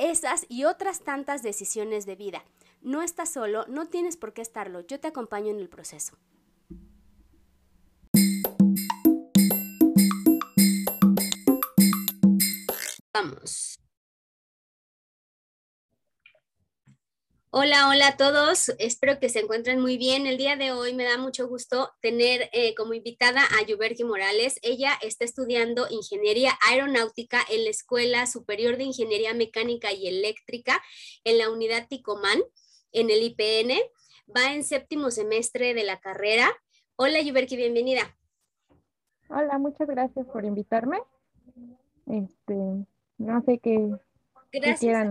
esas y otras tantas decisiones de vida. No estás solo, no tienes por qué estarlo, yo te acompaño en el proceso. Vamos. Hola, hola a todos. Espero que se encuentren muy bien. El día de hoy me da mucho gusto tener eh, como invitada a Yuberki Morales. Ella está estudiando ingeniería aeronáutica en la Escuela Superior de Ingeniería Mecánica y Eléctrica en la unidad Ticomán, en el IPN. Va en séptimo semestre de la carrera. Hola, Yuberki, bienvenida. Hola, muchas gracias por invitarme. Este, no sé qué, Gracias.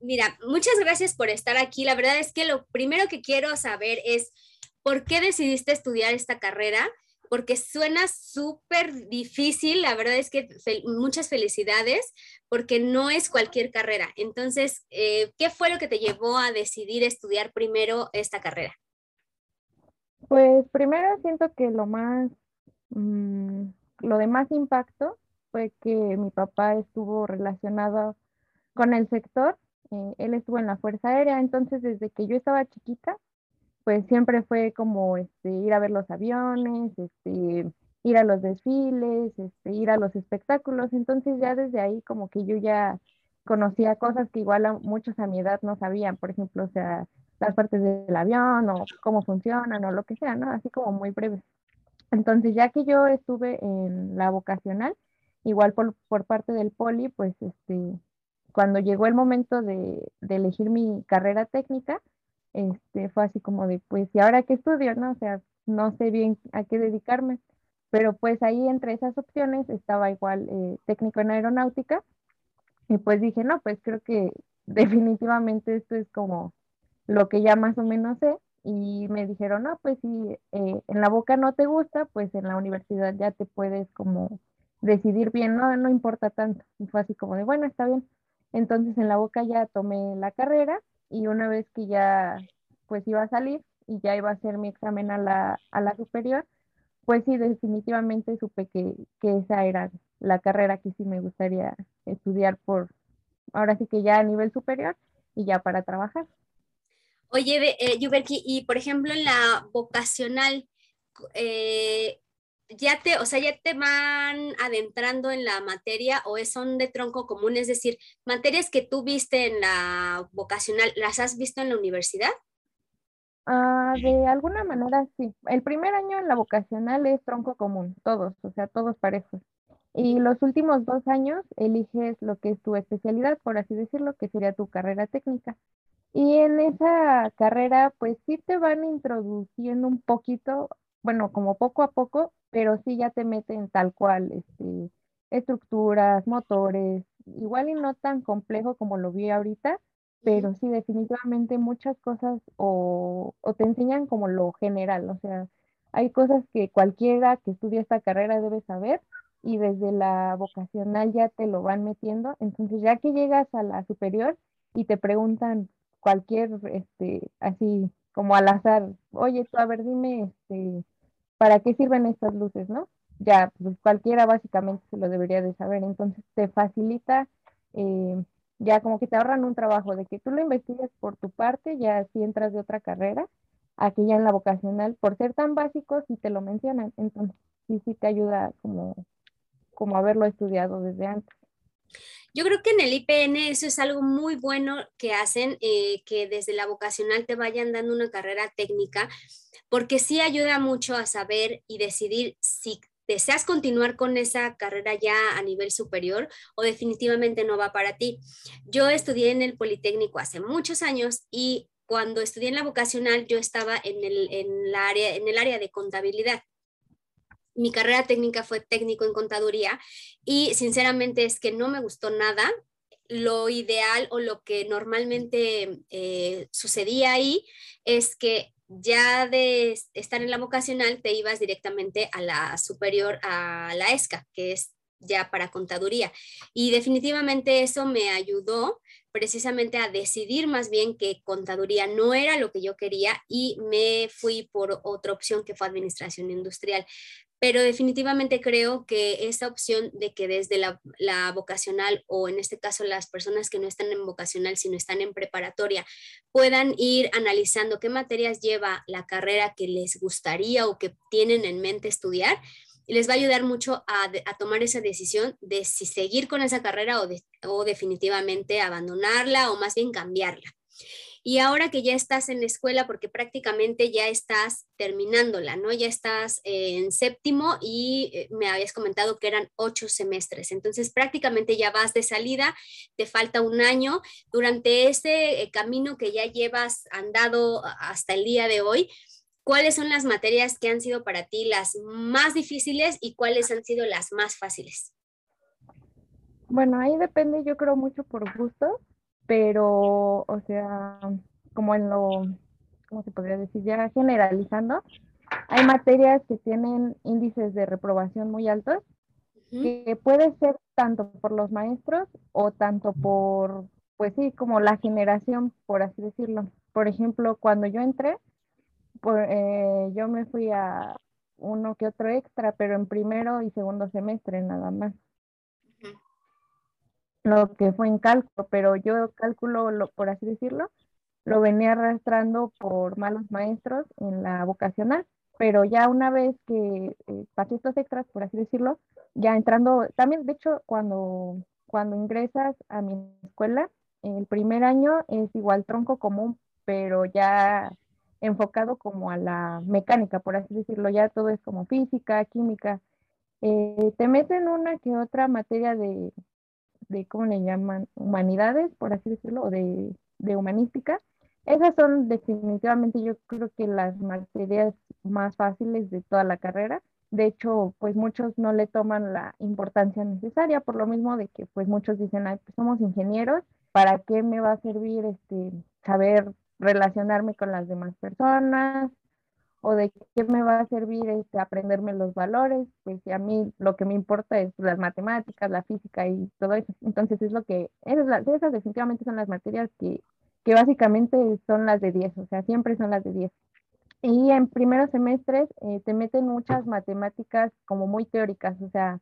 Mira, muchas gracias por estar aquí. La verdad es que lo primero que quiero saber es por qué decidiste estudiar esta carrera, porque suena súper difícil. La verdad es que muchas felicidades, porque no es cualquier carrera. Entonces, eh, ¿qué fue lo que te llevó a decidir estudiar primero esta carrera? Pues primero siento que lo más, mm, lo de más impacto fue que mi papá estuvo relacionado con el sector, eh, él estuvo en la Fuerza Aérea, entonces desde que yo estaba chiquita, pues siempre fue como este, ir a ver los aviones, este, ir a los desfiles, este, ir a los espectáculos, entonces ya desde ahí como que yo ya conocía cosas que igual a muchos a mi edad no sabían, por ejemplo, o sea, las partes del avión o cómo funcionan o lo que sea, ¿no? Así como muy breve. Entonces, ya que yo estuve en la vocacional, Igual por, por parte del poli, pues este, cuando llegó el momento de, de, elegir mi carrera técnica, este, fue así como de, pues, ¿y ahora qué estudio? No, o sea, no sé bien a qué dedicarme, pero pues ahí entre esas opciones estaba igual eh, técnico en aeronáutica, y pues dije, no, pues creo que definitivamente esto es como lo que ya más o menos sé, y me dijeron, no, pues si eh, en la boca no te gusta, pues en la universidad ya te puedes como decidir bien, no, no importa tanto. Y fue así como de, bueno, está bien. Entonces en la boca ya tomé la carrera y una vez que ya pues iba a salir y ya iba a hacer mi examen a la, a la superior, pues sí, definitivamente supe que, que esa era la carrera que sí me gustaría estudiar por, ahora sí que ya a nivel superior y ya para trabajar. Oye, eh, Yuberki, y por ejemplo en la vocacional, eh, ya te, o sea, ya te van adentrando en la materia o son de tronco común, es decir, materias que tú viste en la vocacional, ¿las has visto en la universidad? Ah, de alguna manera sí. El primer año en la vocacional es tronco común, todos, o sea, todos parejos. Y los últimos dos años eliges lo que es tu especialidad, por así decirlo, que sería tu carrera técnica. Y en esa carrera, pues sí te van introduciendo un poquito, bueno, como poco a poco, pero sí ya te meten tal cual, este, estructuras, motores, igual y no tan complejo como lo vi ahorita, pero sí definitivamente muchas cosas o, o te enseñan como lo general, o sea, hay cosas que cualquiera que estudia esta carrera debe saber y desde la vocacional ya te lo van metiendo, entonces ya que llegas a la superior y te preguntan cualquier, este, así como al azar, oye, tú a ver, dime, este, ¿para qué sirven estas luces, no? Ya, pues cualquiera básicamente se lo debería de saber, entonces te facilita, eh, ya como que te ahorran un trabajo de que tú lo investigues por tu parte, ya si entras de otra carrera, aquí ya en la vocacional, por ser tan básicos, sí te lo mencionan, entonces sí, sí te ayuda como, como haberlo estudiado desde antes. Yo creo que en el IPN eso es algo muy bueno que hacen, eh, que desde la vocacional te vayan dando una carrera técnica, porque sí ayuda mucho a saber y decidir si deseas continuar con esa carrera ya a nivel superior o definitivamente no va para ti. Yo estudié en el Politécnico hace muchos años y cuando estudié en la vocacional yo estaba en el, en la área, en el área de contabilidad mi carrera técnica fue técnico en contaduría y sinceramente es que no me gustó nada. lo ideal o lo que normalmente eh, sucedía ahí es que ya de estar en la vocacional te ibas directamente a la superior, a la ESCA, que es ya para contaduría. Y definitivamente eso me ayudó precisamente a decidir más bien que contaduría no era lo que yo quería y me fui por otra opción que fue administración industrial pero definitivamente creo que esta opción de que desde la, vocacional o en este caso las personas que no están en vocacional, sino están en preparatoria, puedan ir analizando qué materias lleva la carrera que les gustaría o que tienen en mente estudiar, les va a ayudar mucho a, tomar esa decisión de si seguir con esa carrera o definitivamente abandonarla o más bien cambiarla. Y ahora que ya estás en la escuela, porque prácticamente ya estás terminándola, ¿no? Ya estás en séptimo y eh, me habías comentado que eran ocho semestres. Entonces prácticamente ya vas de salida, te falta un año. Durante ese eh, camino que ya llevas andado hasta el día de hoy, ¿cuáles son las materias que han sido para ti las más difíciles y cuáles han sido las más fáciles? Bueno, ahí depende, yo creo, mucho por gusto pero, o sea, como en lo, ¿cómo se podría decir? Ya generalizando, hay materias que tienen índices de reprobación muy altos, que puede ser tanto por los maestros o tanto por, pues sí, como la generación, por así decirlo. Por ejemplo, cuando yo entré, eh, yo me fui a uno que otro extra, pero en primero y segundo semestre nada más lo que fue en cálculo, pero yo cálculo, lo, por así decirlo, lo venía arrastrando por malos maestros en la vocacional, pero ya una vez que eh, pasé estos extras, por así decirlo, ya entrando, también de hecho cuando, cuando ingresas a mi escuela, el primer año es igual tronco común, pero ya enfocado como a la mecánica, por así decirlo, ya todo es como física, química. Eh, te meten una que otra materia de, de, ¿cómo le llaman? Humanidades, por así decirlo, o de, de humanística. Esas son definitivamente yo creo que las materias más fáciles de toda la carrera. De hecho, pues muchos no le toman la importancia necesaria, por lo mismo de que pues muchos dicen, Ay, pues somos ingenieros, ¿para qué me va a servir este, saber relacionarme con las demás personas? O de qué me va a servir este, aprenderme los valores, pues a mí lo que me importa es las matemáticas, la física y todo eso. Entonces es lo que, esas, esas definitivamente son las materias que, que básicamente son las de 10, o sea, siempre son las de 10. Y en primeros semestres eh, te meten muchas matemáticas como muy teóricas, o sea,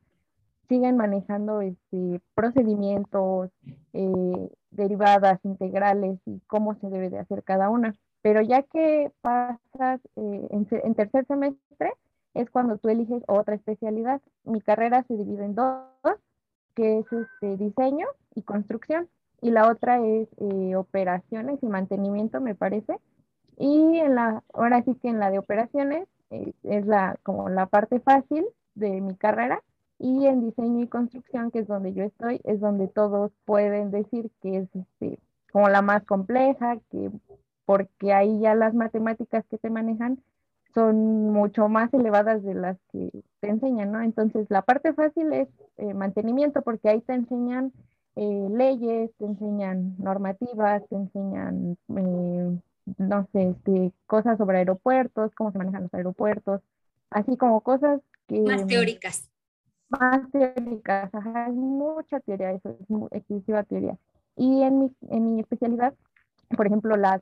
siguen manejando este, procedimientos, eh, derivadas, integrales y cómo se debe de hacer cada una. Pero ya que pasas eh, en, tercer semestre, es cuando tú eliges otra especialidad. Mi carrera se divide en dos, que es este, diseño y construcción, y la otra es eh, operaciones y mantenimiento, me parece. Y en la, ahora sí que en la de operaciones eh, es la, como la parte fácil de mi carrera, y en diseño y construcción, que es donde yo estoy, es donde todos pueden decir que es este, como la más compleja, que porque ahí ya las matemáticas que te manejan son mucho más elevadas de las que te enseñan, ¿no? Entonces, la parte fácil es eh, mantenimiento, porque ahí te enseñan eh, leyes, te enseñan normativas, te enseñan, eh, no sé, este, cosas sobre aeropuertos, cómo se manejan los aeropuertos, así como cosas que... Más teóricas. Más teóricas, ajá, hay mucha teoría, eso es excesiva teoría. Y en mi, en mi especialidad por ejemplo, la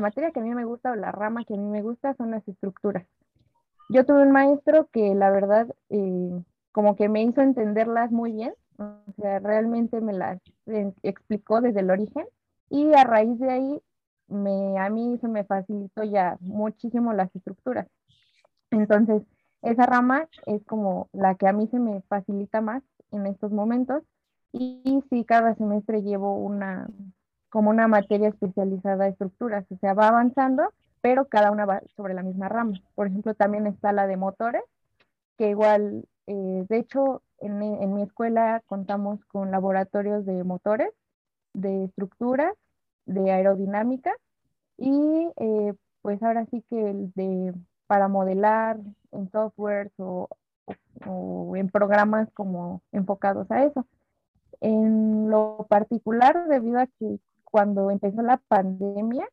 materia que a mí me gusta o la rama que a mí me gusta son las estructuras. Yo tuve un maestro que la verdad eh, como que me hizo entenderlas muy bien, o sea, realmente me las explicó desde el origen y a raíz de ahí me, a mí se me facilitó ya muchísimo las estructuras. Entonces, esa rama es como la que a mí se me facilita más en estos momentos y sí, cada semestre llevo una, como una materia especializada de estructuras, o sea, va avanzando, pero cada una va sobre la misma rama. Por ejemplo, también está la de motores, que igual, eh, de hecho, en, en, mi escuela contamos con laboratorios de motores, de estructuras, de aerodinámica y eh, pues ahora sí que el de para modelar en softwares o, o, en programas como enfocados a eso. En lo particular, debido a que cuando empezó la pandemia,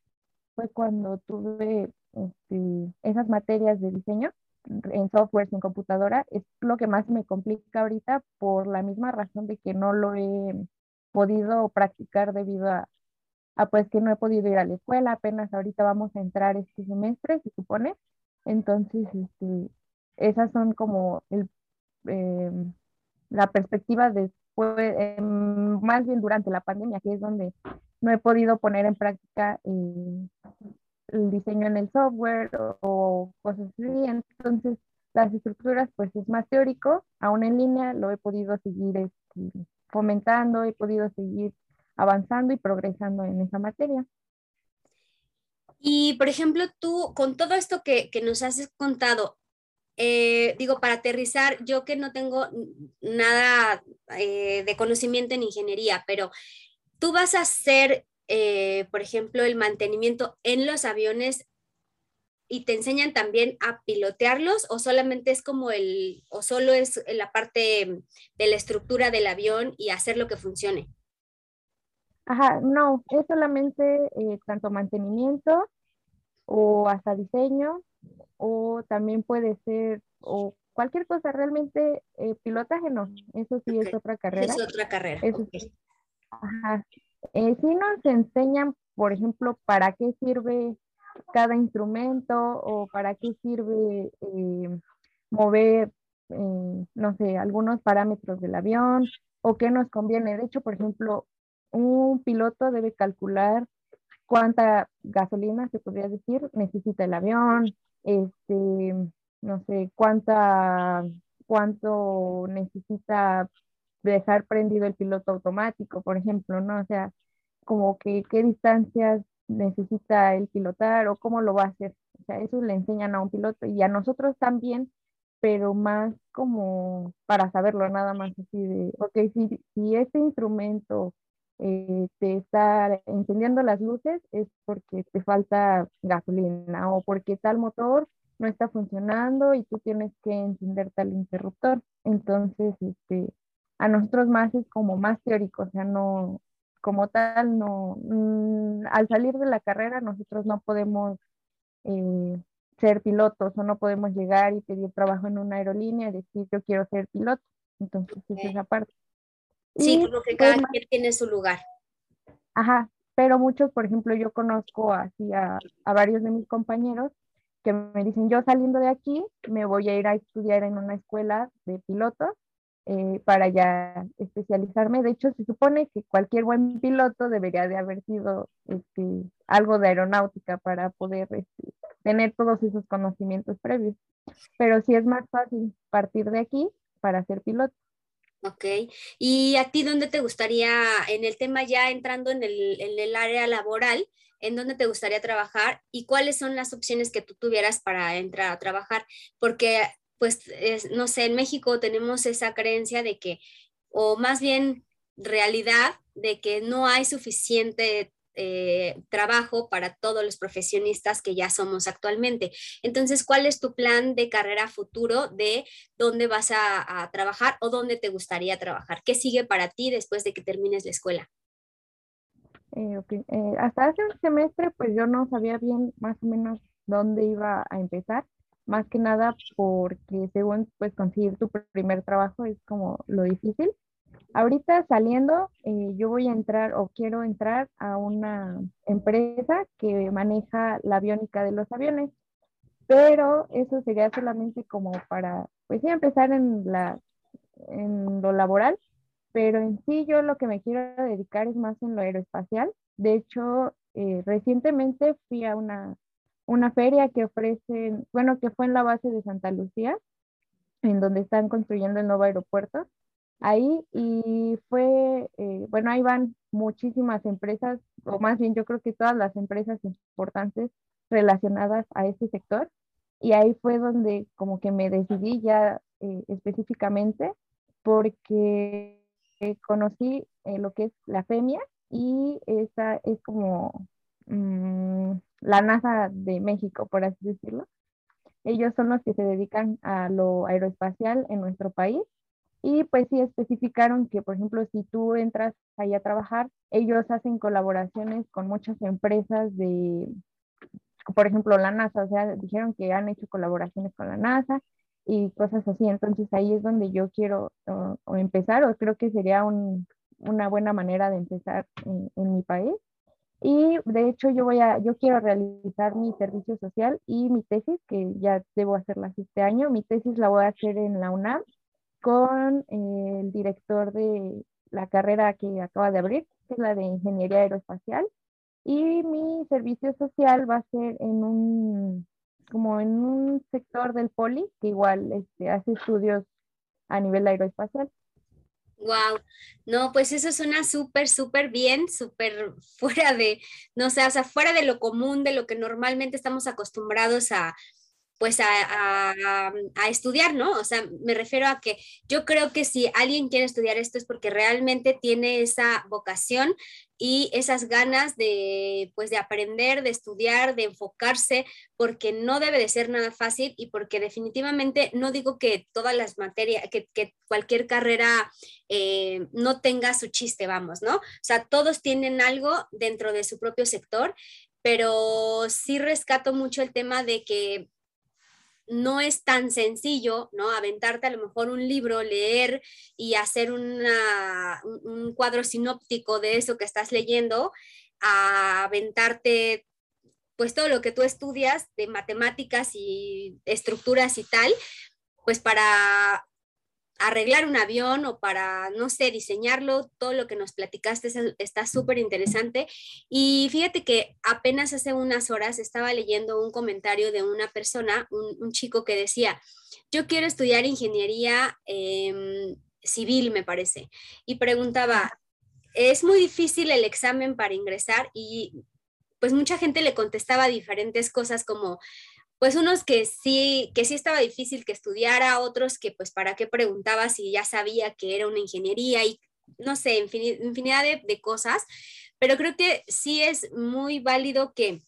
fue cuando tuve este, esas materias de diseño en software, en computadora, es lo que más me complica ahorita por la misma razón de que no lo he podido practicar debido a, pues que no he podido ir a la escuela, apenas ahorita vamos a entrar este semestre, se supone. Entonces, este, esas son como el, em, la perspectiva después, em, más bien durante la pandemia, que es donde no he podido poner en práctica el diseño en el software o, cosas así. Entonces, las estructuras, pues es más teórico, aún en línea lo he podido seguir este, fomentando, he podido seguir avanzando y progresando en esa materia. Y, por ejemplo, tú, con todo esto que, nos has contado, eh, digo, para aterrizar, yo que no tengo nada eh, de conocimiento en ingeniería, pero tú vas a hacer eh, por ejemplo, el mantenimiento en los aviones y te enseñan también a pilotearlos o solamente es como el, o solo es la parte de la estructura del avión y hacer lo que funcione? Ajá, no, es solamente eh, tanto mantenimiento o hasta diseño o también puede ser o cualquier cosa, realmente eh, pilotaje no, eso sí es otra carrera. Es otra carrera. Ajá, eh, sí nos enseñan, por ejemplo, para qué sirve cada instrumento o para qué sirve eh, mover, eh, no sé, algunos parámetros del avión o qué nos conviene. De hecho, por ejemplo, un piloto debe calcular cuánta gasolina, se podría decir, necesita el avión, este, no sé, cuánta, cuánto necesita dejar prendido el piloto automático, por ejemplo, ¿no? O sea, como que qué distancias necesita el pilotar o cómo lo va a hacer. O sea, eso le enseñan a un piloto y a nosotros también, pero más como para saberlo, nada más así de, ok, si, si este instrumento eh, te está encendiendo las luces es porque te falta gasolina o porque tal motor no está funcionando y tú tienes que encender tal interruptor. Entonces, este, a nosotros más es como más teórico, o sea, no, como tal, no, mm, al salir de la carrera nosotros no podemos eh, ser pilotos o no podemos llegar y pedir trabajo en una aerolínea y decir yo quiero ser piloto. Entonces, es esa parte. Sí, como que cada quien tiene su lugar. Ajá, pero muchos, por ejemplo, yo conozco así a, a varios de mis compañeros que me dicen, yo saliendo de aquí me voy a ir a estudiar en una escuela de pilotos eh, para ya especializarme. De hecho, se supone que cualquier buen piloto debería de haber sido este, algo de aeronáutica para poder este, tener todos esos conocimientos previos. Pero sí es más fácil partir de aquí para ser piloto. Ok. ¿Y a ti dónde te gustaría, en el tema ya entrando en el, en el área laboral, en dónde te gustaría trabajar y cuáles son las opciones que tú tuvieras para entrar a trabajar? Porque pues, no sé, en México tenemos esa creencia de que, o más bien realidad, de que no hay suficiente eh, trabajo para todos los profesionistas que ya somos actualmente. Entonces, ¿cuál es tu plan de carrera futuro de dónde vas a, trabajar o dónde te gustaría trabajar? ¿Qué sigue para ti después de que termines la escuela? Eh, eh, hasta hace un semestre, pues yo no sabía bien más o menos dónde iba a empezar más que nada porque según pues conseguir tu primer trabajo es como lo difícil. Ahorita saliendo, eh, yo voy a entrar o quiero entrar a una empresa que maneja la aviónica de los aviones, pero eso sería solamente como para, pues sí, empezar en, la, en lo laboral, pero en sí yo lo que me quiero dedicar es más en lo aeroespacial. De hecho, eh, recientemente fui a una una feria que ofrecen, bueno, que fue en la base de Santa Lucía, en donde están construyendo el nuevo aeropuerto. Ahí y fue, eh, bueno, ahí van muchísimas empresas, o más bien yo creo que todas las empresas importantes relacionadas a este sector. Y ahí fue donde como que me decidí ya eh, específicamente porque eh, conocí lo que es la FEMIA y esa es como mm, la NASA de México, por así decirlo. Ellos son los que se dedican a lo aeroespacial en nuestro país Y pues sí especificaron que, por ejemplo, si tú entras ahí a trabajar, ellos hacen colaboraciones con muchas empresas de, por ejemplo, la NASA, o sea, dijeron que han hecho colaboraciones con la NASA y cosas así. Entonces ahí es donde yo quiero empezar o creo que sería una buena manera de empezar en, en, mi país. Y de hecho yo voy a, yo quiero realizar mi servicio social y mi tesis, que ya debo hacerlas este año. Mi tesis la voy a hacer en la UNAM con el director de la carrera que acaba de abrir, que es la de Ingeniería Aeroespacial. Y mi servicio social va a ser en un, como en un sector del poli, que igual este, hace estudios a nivel aeroespacial. Wow, no, pues eso suena súper, súper bien, súper fuera de, no sé, o sea, fuera de lo común, de lo que normalmente estamos acostumbrados a, pues a, estudiar, ¿no? O sea, me refiero a que yo creo que si alguien quiere estudiar esto es porque realmente tiene esa vocación y esas ganas de, pues, de aprender, de estudiar, de enfocarse, porque no debe de ser nada fácil y porque definitivamente no digo que todas las materias, que, que cualquier carrera eh, no tenga su chiste, vamos, ¿no? O sea, todos tienen algo dentro de su propio sector, pero sí rescato mucho el tema de que no es tan sencillo, ¿no? Aventarte a lo mejor un libro, leer y hacer un cuadro sinóptico de eso que estás leyendo, a aventarte pues todo lo que tú estudias de matemáticas y estructuras y tal, pues para arreglar un avión o para, no sé, diseñarlo, todo lo que nos platicaste está súper interesante. Y fíjate que apenas hace unas horas estaba leyendo un comentario de una persona, un, chico que decía, yo quiero estudiar ingeniería em, civil, me parece, y preguntaba, es muy difícil el examen para ingresar y pues mucha gente le contestaba diferentes cosas como, pues unos que sí, que sí estaba difícil que estudiara, otros que pues para qué preguntaba si ya sabía que era una ingeniería y no sé, infinidad de, de cosas, pero creo que sí es muy válido que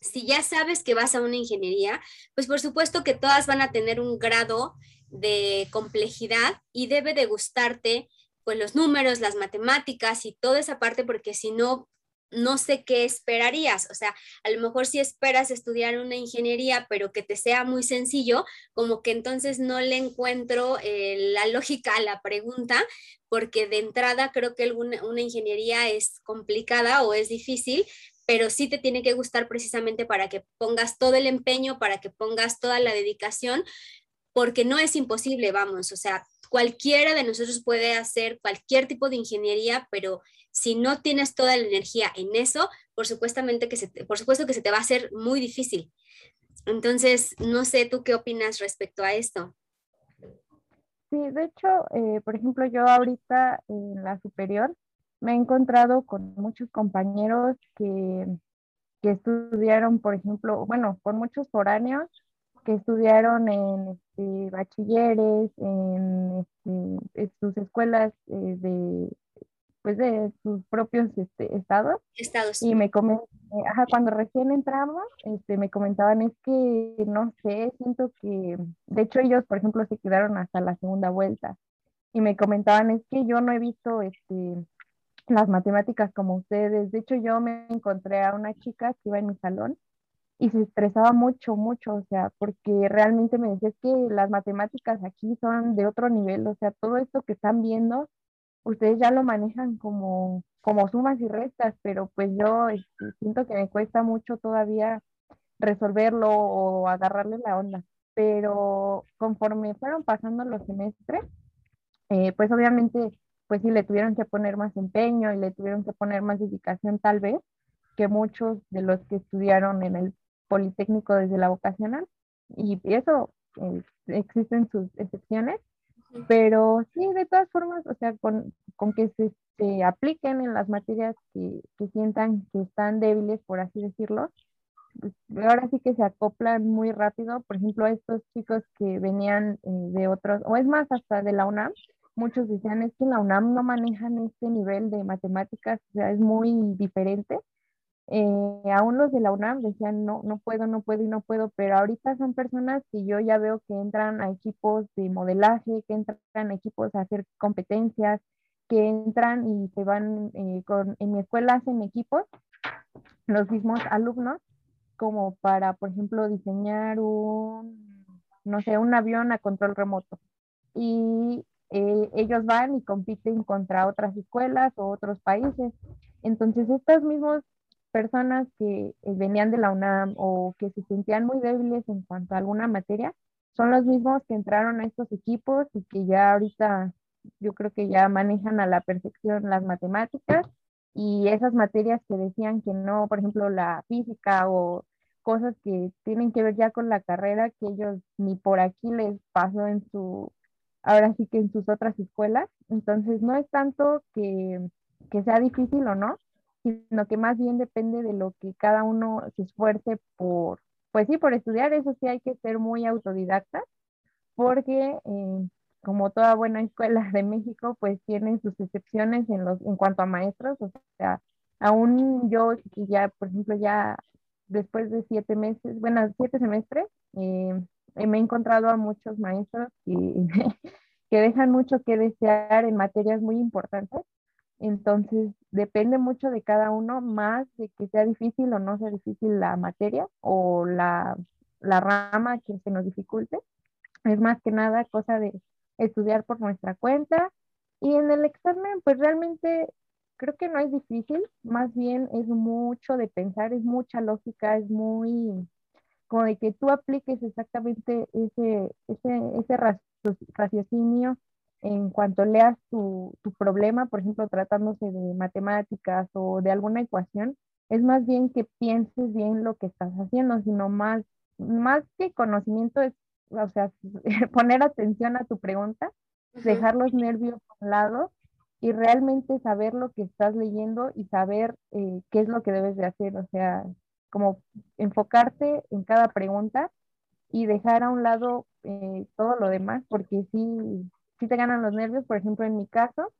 si ya sabes que vas a una ingeniería, pues por supuesto que todas van a tener un grado de complejidad y debe de gustarte pues los números, las matemáticas y toda esa parte, porque si no, no sé qué esperarías. O sea, a lo mejor si esperas estudiar una ingeniería, pero que te sea muy sencillo, como que entonces no le encuentro eh, la lógica a la pregunta, porque de entrada creo que una ingeniería es complicada o es difícil, pero sí te tiene que gustar precisamente para que pongas todo el empeño, para que pongas toda la dedicación, porque no es imposible, vamos, o sea, cualquiera de nosotros puede hacer cualquier tipo de ingeniería, pero si no tienes toda la energía en eso, por, supuestamente que por supuesto que se te va a hacer muy difícil. Entonces, no sé tú qué opinas respecto a esto. Sí, de hecho, eh, por ejemplo, yo ahorita en la superior me he encontrado con muchos compañeros que, que estudiaron, por ejemplo, bueno, con muchos foráneos que estudiaron en este, bachilleres, en, este, sus escuelas eh, de pues de sus propios este, estados. Estados. Y me comentaban, ajá, cuando recién entramos, este, me comentaban, es que, no sé, siento que, de hecho ellos, por ejemplo, se quedaron hasta la segunda vuelta. Y me comentaban, es que yo no he visto este, las matemáticas como ustedes. De hecho, yo me encontré a una chica que iba en mi salón y se estresaba mucho, mucho, o sea, porque realmente me decía que las matemáticas aquí son de otro nivel, o sea, todo esto que están viendo ustedes ya lo manejan como, como sumas y restas, pero pues yo este, siento que me cuesta mucho todavía resolverlo o agarrarle la onda. Pero conforme fueron pasando los semestres, eh, pues obviamente, pues sí le tuvieron que poner más empeño y le tuvieron que poner más dedicación tal vez que muchos de los que estudiaron en el Politécnico desde la vocacional. Y eso eh, existen sus excepciones, pero sí, de todas formas, o sea, con, con que se, se, apliquen en las materias que, que, sientan que están débiles, por así decirlo, pues ahora sí que se acoplan muy rápido. Por ejemplo, estos chicos que venían eh, de otros, o es más, hasta de la UNAM, muchos decían es que la UNAM no manejan este nivel de matemáticas, o sea, es muy diferente. Eh, aún los de la UNAM decían, no, no puedo, no puedo y no puedo, pero ahorita son personas que yo ya veo que entran a equipos de modelaje, que entran a equipos a hacer competencias, que entran y se van, eh, con, en mi escuela hacen equipos, los mismos alumnos, como para, por ejemplo, diseñar un, no sé, un avión a control remoto. Y eh, ellos van y compiten contra otras escuelas o otros países. Entonces, estas mismas personas que eh, venían de la UNAM o que se sentían muy débiles en cuanto a alguna materia, son los mismos que entraron a estos equipos y que ya ahorita yo creo que ya manejan a la perfección las matemáticas y esas materias que decían que no, por ejemplo, la física o cosas que tienen que ver ya con la carrera que ellos ni por aquí les pasó en su, ahora sí que en sus otras escuelas. Entonces no es tanto que, que sea difícil o no, sino que más bien depende de lo que cada uno se esfuerce por, pues sí, por estudiar, eso sí hay que ser muy autodidacta, porque eh, como toda buena escuela de México, pues tiene sus excepciones en, los, en cuanto a maestros, o sea, aún yo ya, por ejemplo, ya después de siete meses, bueno, siete semestres, eh, me he encontrado a muchos maestros que, que dejan mucho que desear en materias muy importantes entonces, depende mucho de cada uno, más de que sea difícil o no sea difícil la materia o la, rama que se nos dificulte. Es más que nada cosa de estudiar por nuestra cuenta. Y en el examen, pues realmente creo que no es difícil, más bien es mucho de pensar, es mucha lógica, es muy como de que tú apliques exactamente ese, ese, ese raciocinio en cuanto leas tu, problema, por ejemplo, tratándose de matemáticas o de alguna ecuación, es más bien que pienses bien lo que estás haciendo, sino más, más que conocimiento es, o sea, poner atención a tu pregunta, dejar los nervios a un lado y realmente saber lo que estás leyendo y saber eh, qué es lo que debes de hacer, o sea, como enfocarte en cada pregunta y dejar a un lado eh, todo lo demás, porque sí, si te ganan los nervios. Por ejemplo, en mi caso,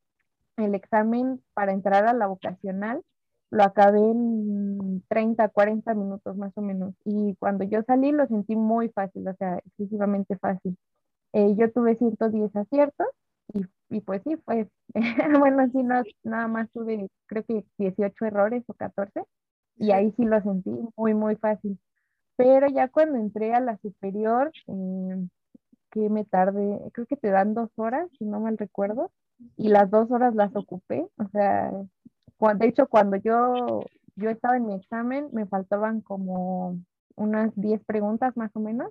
el examen para entrar a la vocacional lo acabé en 30, 40 minutos más o menos. Y cuando yo salí lo sentí muy fácil, o sea, excesivamente fácil. Eh, yo tuve 110 aciertos y, y pues sí, pues, bueno, sí, no, nada más tuve creo que 18 errores o 14 y ahí sí lo sentí muy, muy fácil. Pero ya cuando entré a la superior, eh, que me tardé, creo que te dan dos horas, si no mal recuerdo, y las dos horas las ocupé. O sea, de hecho, cuando yo, yo estaba en mi examen, me faltaban como unas 10 preguntas más o menos,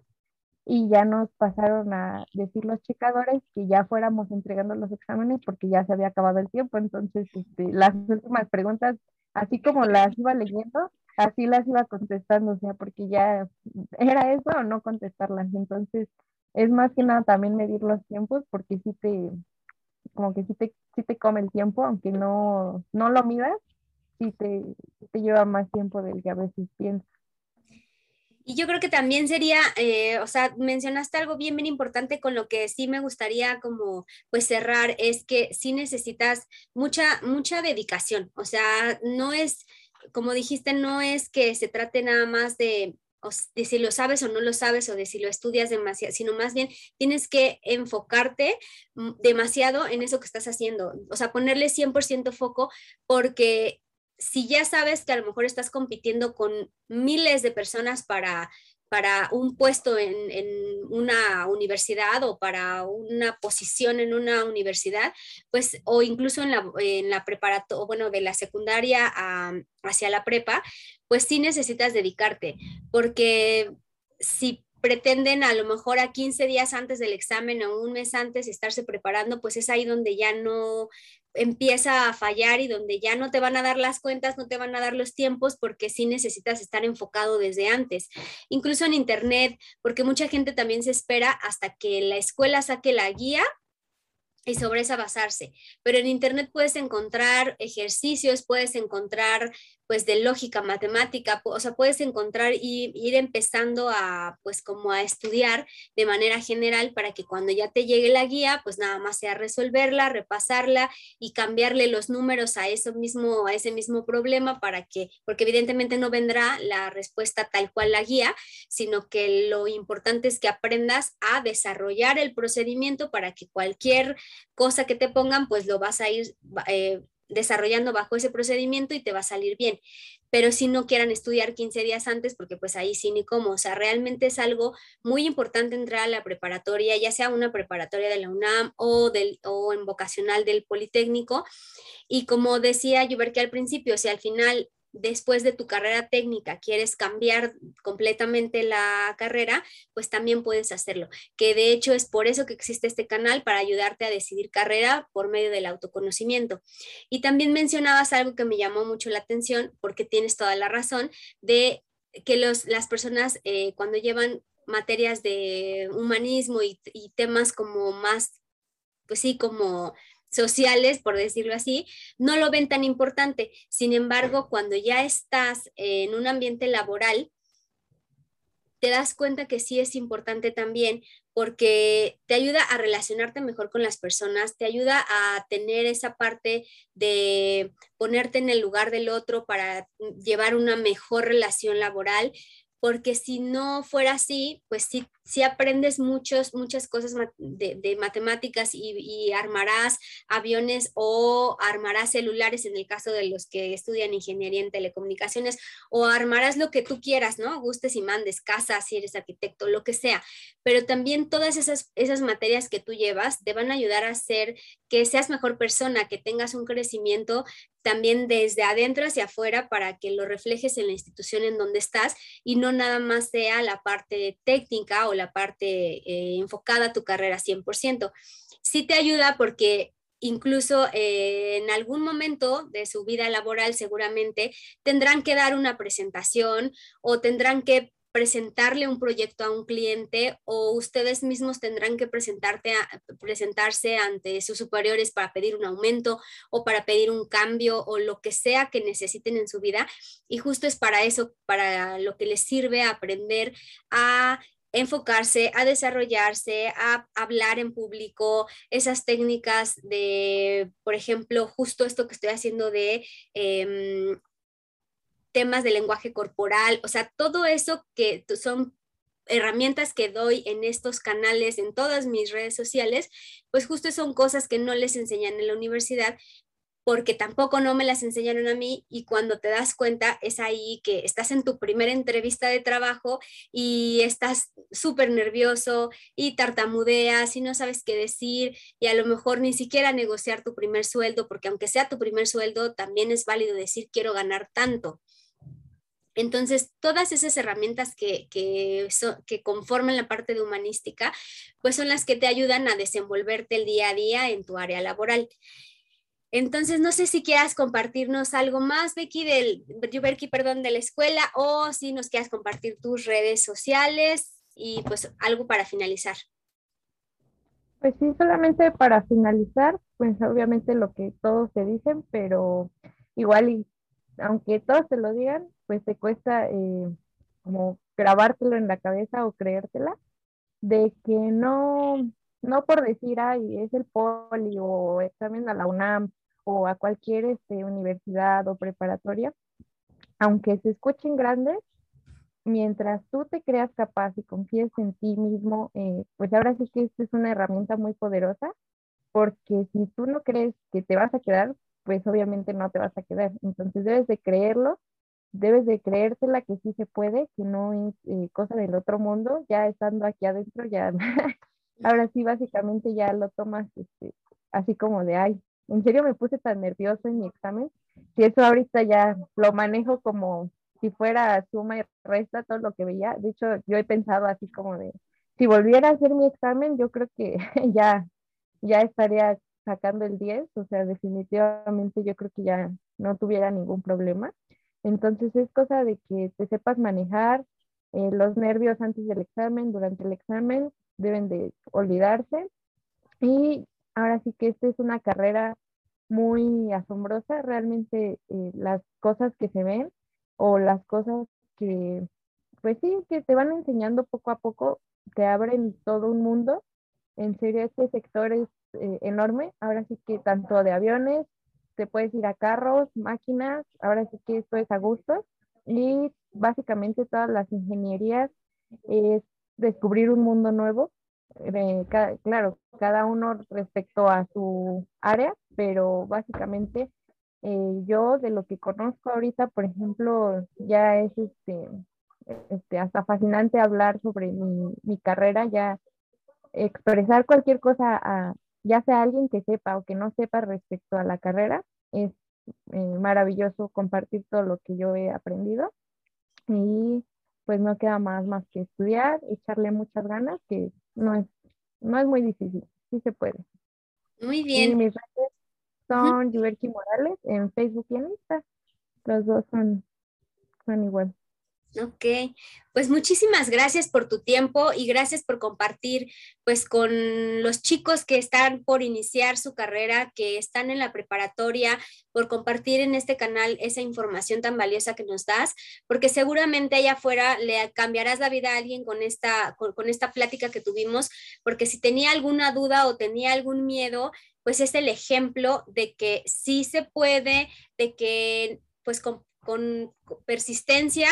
y ya nos pasaron a decir los checadores que ya fuéramos entregando los exámenes porque ya se había acabado el tiempo. Entonces, este, las últimas preguntas, así como las iba leyendo, así las iba contestando, o sea, porque ya era eso o no contestarlas. Entonces, es más que nada también medir los tiempos porque si te, como que si te, te come el tiempo, aunque no, no lo midas, sí te, te lleva más tiempo del que a veces piensas. Y yo creo que también sería, eh, o sea, mencionaste algo bien, bien importante con lo que sí me gustaría como pues cerrar, es que sí necesitas mucha, mucha dedicación, o sea, no es, como dijiste, no es que se trate nada más de de si lo sabes o no lo sabes o de si lo estudias demasiado, sino más bien tienes que enfocarte mm, demasiado en eso que estás haciendo, o sea, ponerle 100% foco porque si ya sabes que a lo mejor estás compitiendo con miles de personas para para un puesto en, una universidad o para una posición en una universidad, pues, o incluso en la, en la preparatoria, bueno, de la secundaria hacia la prepa, pues sí necesitas dedicarte, porque si pretenden a lo mejor a 15 días antes del examen o un mes antes estarse preparando, pues es ahí donde ya no empieza a fallar y donde ya no te van a dar las cuentas, no te van a dar los tiempos, porque sí necesitas estar enfocado desde antes. Incluso en Internet, porque mucha gente también se espera hasta que la escuela saque la guía y sobre esa basarse. Pero en Internet puedes encontrar ejercicios, puedes encontrar pues de lógica matemática, o sea, puedes encontrar y ir empezando a pues como a estudiar de manera general para que cuando ya te llegue la guía, pues nada más sea resolverla, repasarla y cambiarle los números a eso mismo a ese mismo problema para que porque evidentemente no vendrá la respuesta tal cual la guía, sino que lo importante es que aprendas a desarrollar el procedimiento para que cualquier cosa que te pongan, pues lo vas a ir eh, desarrollando bajo ese procedimiento y te va a salir bien. Pero si no quieran estudiar 15 días antes, porque pues ahí sí ni cómo, o sea, realmente es algo muy importante entrar a la preparatoria, ya sea una preparatoria de la UNAM o, del, o en vocacional del Politécnico. Y como decía que al principio, si al final después de tu carrera técnica quieres cambiar completamente la carrera, pues también puedes hacerlo. Que de hecho es por eso que existe este canal, para ayudarte a decidir carrera por medio del autoconocimiento. Y también mencionabas algo que me llamó mucho la atención, porque tienes toda la razón, de que los, las personas eh, cuando llevan materias de humanismo y, y temas como más, pues sí, como sociales, por decirlo así, no lo ven tan importante. Sin embargo, cuando ya estás en un ambiente laboral, te das cuenta que sí es importante también porque te ayuda a relacionarte mejor con las personas, te ayuda a tener esa parte de ponerte en el lugar del otro para llevar una mejor relación laboral, porque si no fuera así, pues sí, sí aprendes muchos, muchas cosas de, matemáticas y, armarás aviones o armarás celulares en el caso de los que estudian ingeniería en telecomunicaciones o armarás lo que tú quieras, ¿no? Gustes y mandes, casa, si eres arquitecto, lo que sea. Pero también todas esas, esas materias que tú llevas te van a ayudar a hacer que seas mejor persona, que tengas un crecimiento también desde adentro hacia afuera para que lo reflejes en la institución en donde estás y no nada más sea la parte técnica o la parte eh, enfocada a tu carrera 100%. Sí te ayuda porque incluso eh, en algún momento de su vida laboral seguramente tendrán que dar una presentación o tendrán que presentarle un proyecto a un cliente o ustedes mismos tendrán que presentarte presentarse ante sus superiores para pedir un aumento o para pedir un cambio o lo que sea que necesiten en su vida. Y justo es para eso, para lo que les sirve aprender a enfocarse, a desarrollarse, a hablar en público, esas técnicas de, por ejemplo, justo esto que estoy haciendo de em, temas de lenguaje corporal, o sea, todo eso que son herramientas que doy en estos canales, en todas mis redes sociales, pues justo son cosas que no les enseñan en la universidad porque tampoco no me las enseñaron a mí y cuando te das cuenta es ahí que estás en tu primera entrevista de trabajo y estás súper nervioso y tartamudeas y no sabes qué decir y a lo mejor ni siquiera negociar tu primer sueldo porque aunque sea tu primer sueldo también es válido decir quiero ganar tanto. Entonces, todas esas herramientas que, que, que, conforman la parte de humanística, pues son las que te ayudan a desenvolverte el día a día en tu área laboral. Entonces, no sé si quieras compartirnos algo más, Becky, del, Becky, perdón, de la escuela, o si nos quieras compartir tus redes sociales y pues algo para finalizar. Pues sí, solamente para finalizar, pues obviamente lo que todos te dicen, pero igual y aunque todos te lo digan, pues te cuesta eh, como grabártelo en la cabeza o creértela, de que no, no por decir, ay, es el poli o examen a la UNAM o a cualquier este, universidad o preparatoria, aunque se escuchen grandes, mientras tú te creas capaz y confíes en ti mismo, eh, pues ahora sí que esta es una herramienta muy poderosa, porque si tú no crees que te vas a quedar, pues obviamente no te vas a quedar. Entonces debes de creerlo, debes de creértela que sí se puede, que no es eh, cosa del otro mundo, ya estando aquí adentro, ya, ahora sí básicamente ya lo tomas este, así como de, ay, en serio me puse tan nervioso en mi examen, si eso ahorita ya lo manejo como si fuera suma y resta todo lo que veía, de hecho yo he pensado así como de, si volviera a hacer mi examen, yo creo que ya, ya estaría sacando el 10, o sea, definitivamente yo creo que ya no tuviera ningún problema. Entonces es cosa de que te sepas manejar eh, los nervios antes del examen, durante el examen, deben de olvidarse y ahora sí que esta es una carrera muy asombrosa, realmente eh, las cosas que se ven o las cosas que, pues sí, que te van enseñando poco a poco, te abren todo un mundo. En serio, este sector es eh, enorme, ahora sí que tanto de aviones, te puedes ir a carros, máquinas, ahora sí que esto es a gusto y básicamente todas las ingenierías es descubrir un mundo nuevo. Eh, claro, cada uno respecto a su área, pero básicamente eh, yo de lo que conozco ahorita, por ejemplo, ya es este, este hasta fascinante hablar sobre mi, mi carrera, ya expresar cualquier cosa a, ya sea alguien que sepa o que no sepa respecto a la carrera, es eh, maravilloso compartir todo lo que yo he aprendido y pues no queda más más que estudiar, echarle muchas ganas, que no es, no es muy difícil, sí se puede. Muy bien. Y mis redes son uh Morales en Facebook y en Insta. Los dos son, son igual. Ok, pues muchísimas gracias por tu tiempo y gracias por compartir pues con los chicos que están por iniciar su carrera, que están en la preparatoria, por compartir en este canal esa información tan valiosa que nos das, porque seguramente allá afuera le cambiarás la vida a alguien con esta, con, esta plática que tuvimos, porque si tenía alguna duda o tenía algún miedo, pues es el ejemplo de que sí se puede, de que pues con, con persistencia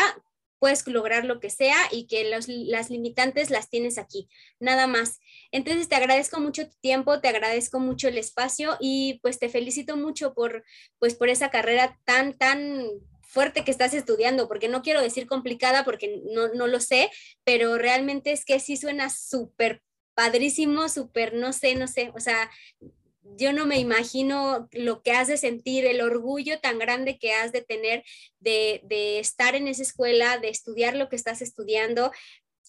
puedes lograr lo que sea y que las limitantes las tienes aquí, nada más. Entonces te agradezco mucho tu tiempo, te agradezco mucho el espacio y pues te felicito mucho por, pues, por esa carrera tan, tan fuerte que estás estudiando, porque no quiero decir complicada porque no, no lo sé, pero realmente es que sí suena súper padrísimo, súper, no sé, no sé, o sea, yo no me imagino lo que has de sentir, el orgullo tan grande que has de tener de, estar en esa escuela, de estudiar lo que estás estudiando.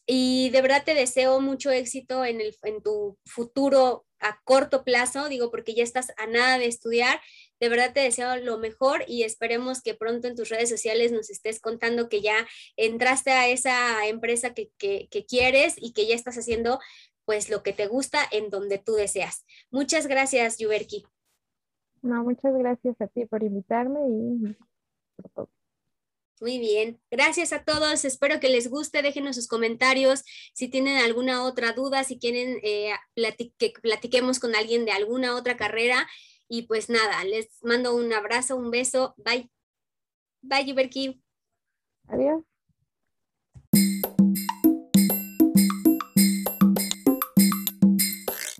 Y de verdad te deseo mucho éxito en, el, en tu futuro a corto plazo, digo, porque ya estás a nada de estudiar. De verdad te deseo lo mejor y esperemos que pronto en tus redes sociales nos estés contando que ya entraste a esa empresa que, que, que quieres y que ya estás haciendo pues lo que te gusta en donde tú deseas. Muchas gracias, Yuberki. No, muchas gracias a ti por invitarme y por todo. Muy bien, gracias a todos. Espero que les guste. Déjenos sus comentarios si tienen alguna otra duda, si quieren eh, que platiquemos con alguien de alguna otra carrera. Y pues nada, les mando un abrazo, un beso. Bye. Bye, Yuberki. Adiós.